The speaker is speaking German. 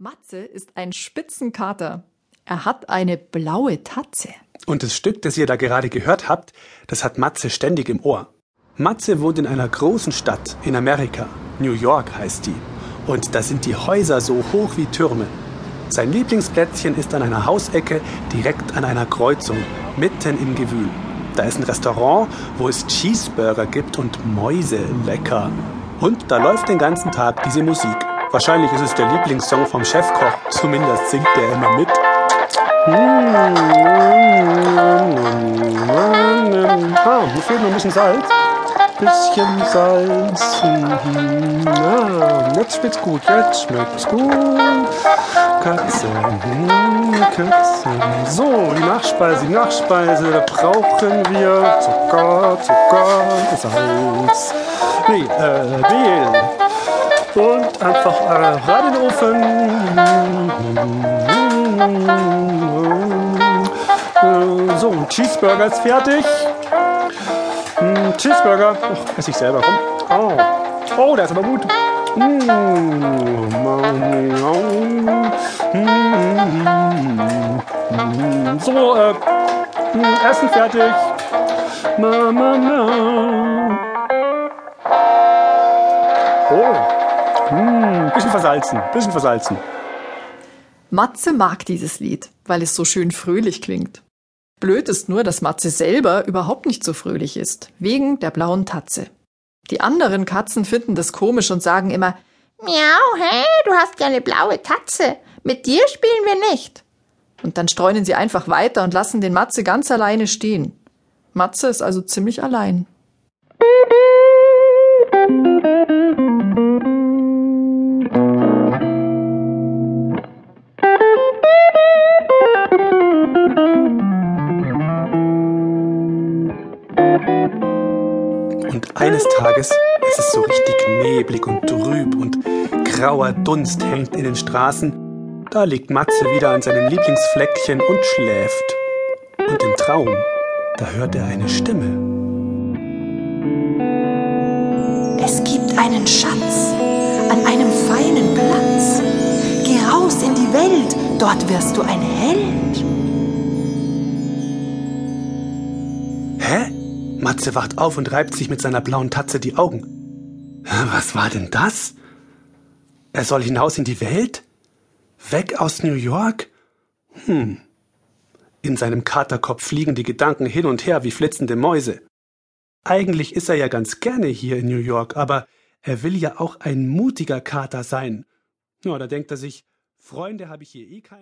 Matze ist ein Spitzenkater. Er hat eine blaue Tatze. Und das Stück, das ihr da gerade gehört habt, das hat Matze ständig im Ohr. Matze wohnt in einer großen Stadt in Amerika. New York heißt die. Und da sind die Häuser so hoch wie Türme. Sein Lieblingsplätzchen ist an einer Hausecke direkt an einer Kreuzung, mitten im Gewühl. Da ist ein Restaurant, wo es Cheeseburger gibt und Mäuse lecker. Und da läuft den ganzen Tag diese Musik. Wahrscheinlich ist es der Lieblingssong vom Chefkoch. Zumindest singt der immer mit. Ah, mir fehlt noch ein bisschen Salz. Bisschen Salz. Ah, jetzt schmeckt's gut, jetzt schmeckt's gut. Katze, Katze. So, die Nachspeise, die Nachspeise. Da brauchen wir Zucker, Zucker, Salz. Nee, äh, Mehl und einfach Ofen. Äh, so, Cheeseburger ist fertig. Hm, Cheeseburger. Oh, esse ich selber, komm. Oh, oh der ist aber gut. So, äh, Essen fertig. Oh. Hm, bisschen versalzen, bisschen versalzen. Matze mag dieses Lied, weil es so schön fröhlich klingt. Blöd ist nur, dass Matze selber überhaupt nicht so fröhlich ist, wegen der blauen Tatze. Die anderen Katzen finden das komisch und sagen immer, Miau, hey, du hast ja eine blaue Tatze. Mit dir spielen wir nicht. Und dann streunen sie einfach weiter und lassen den Matze ganz alleine stehen. Matze ist also ziemlich allein. Und eines Tages ist es so richtig neblig und trüb und grauer Dunst hängt in den Straßen. Da liegt Matze wieder an seinem Lieblingsfleckchen und schläft. Und im Traum, da hört er eine Stimme. Es gibt einen Schatz an einem feinen Platz. Geh raus in die Welt, dort wirst du ein Held. Matze wacht auf und reibt sich mit seiner blauen Tatze die Augen. Was war denn das? Er soll hinaus in die Welt? Weg aus New York? Hm. In seinem Katerkopf fliegen die Gedanken hin und her wie flitzende Mäuse. Eigentlich ist er ja ganz gerne hier in New York, aber er will ja auch ein mutiger Kater sein. Ja, da denkt er sich, Freunde habe ich hier eh keine.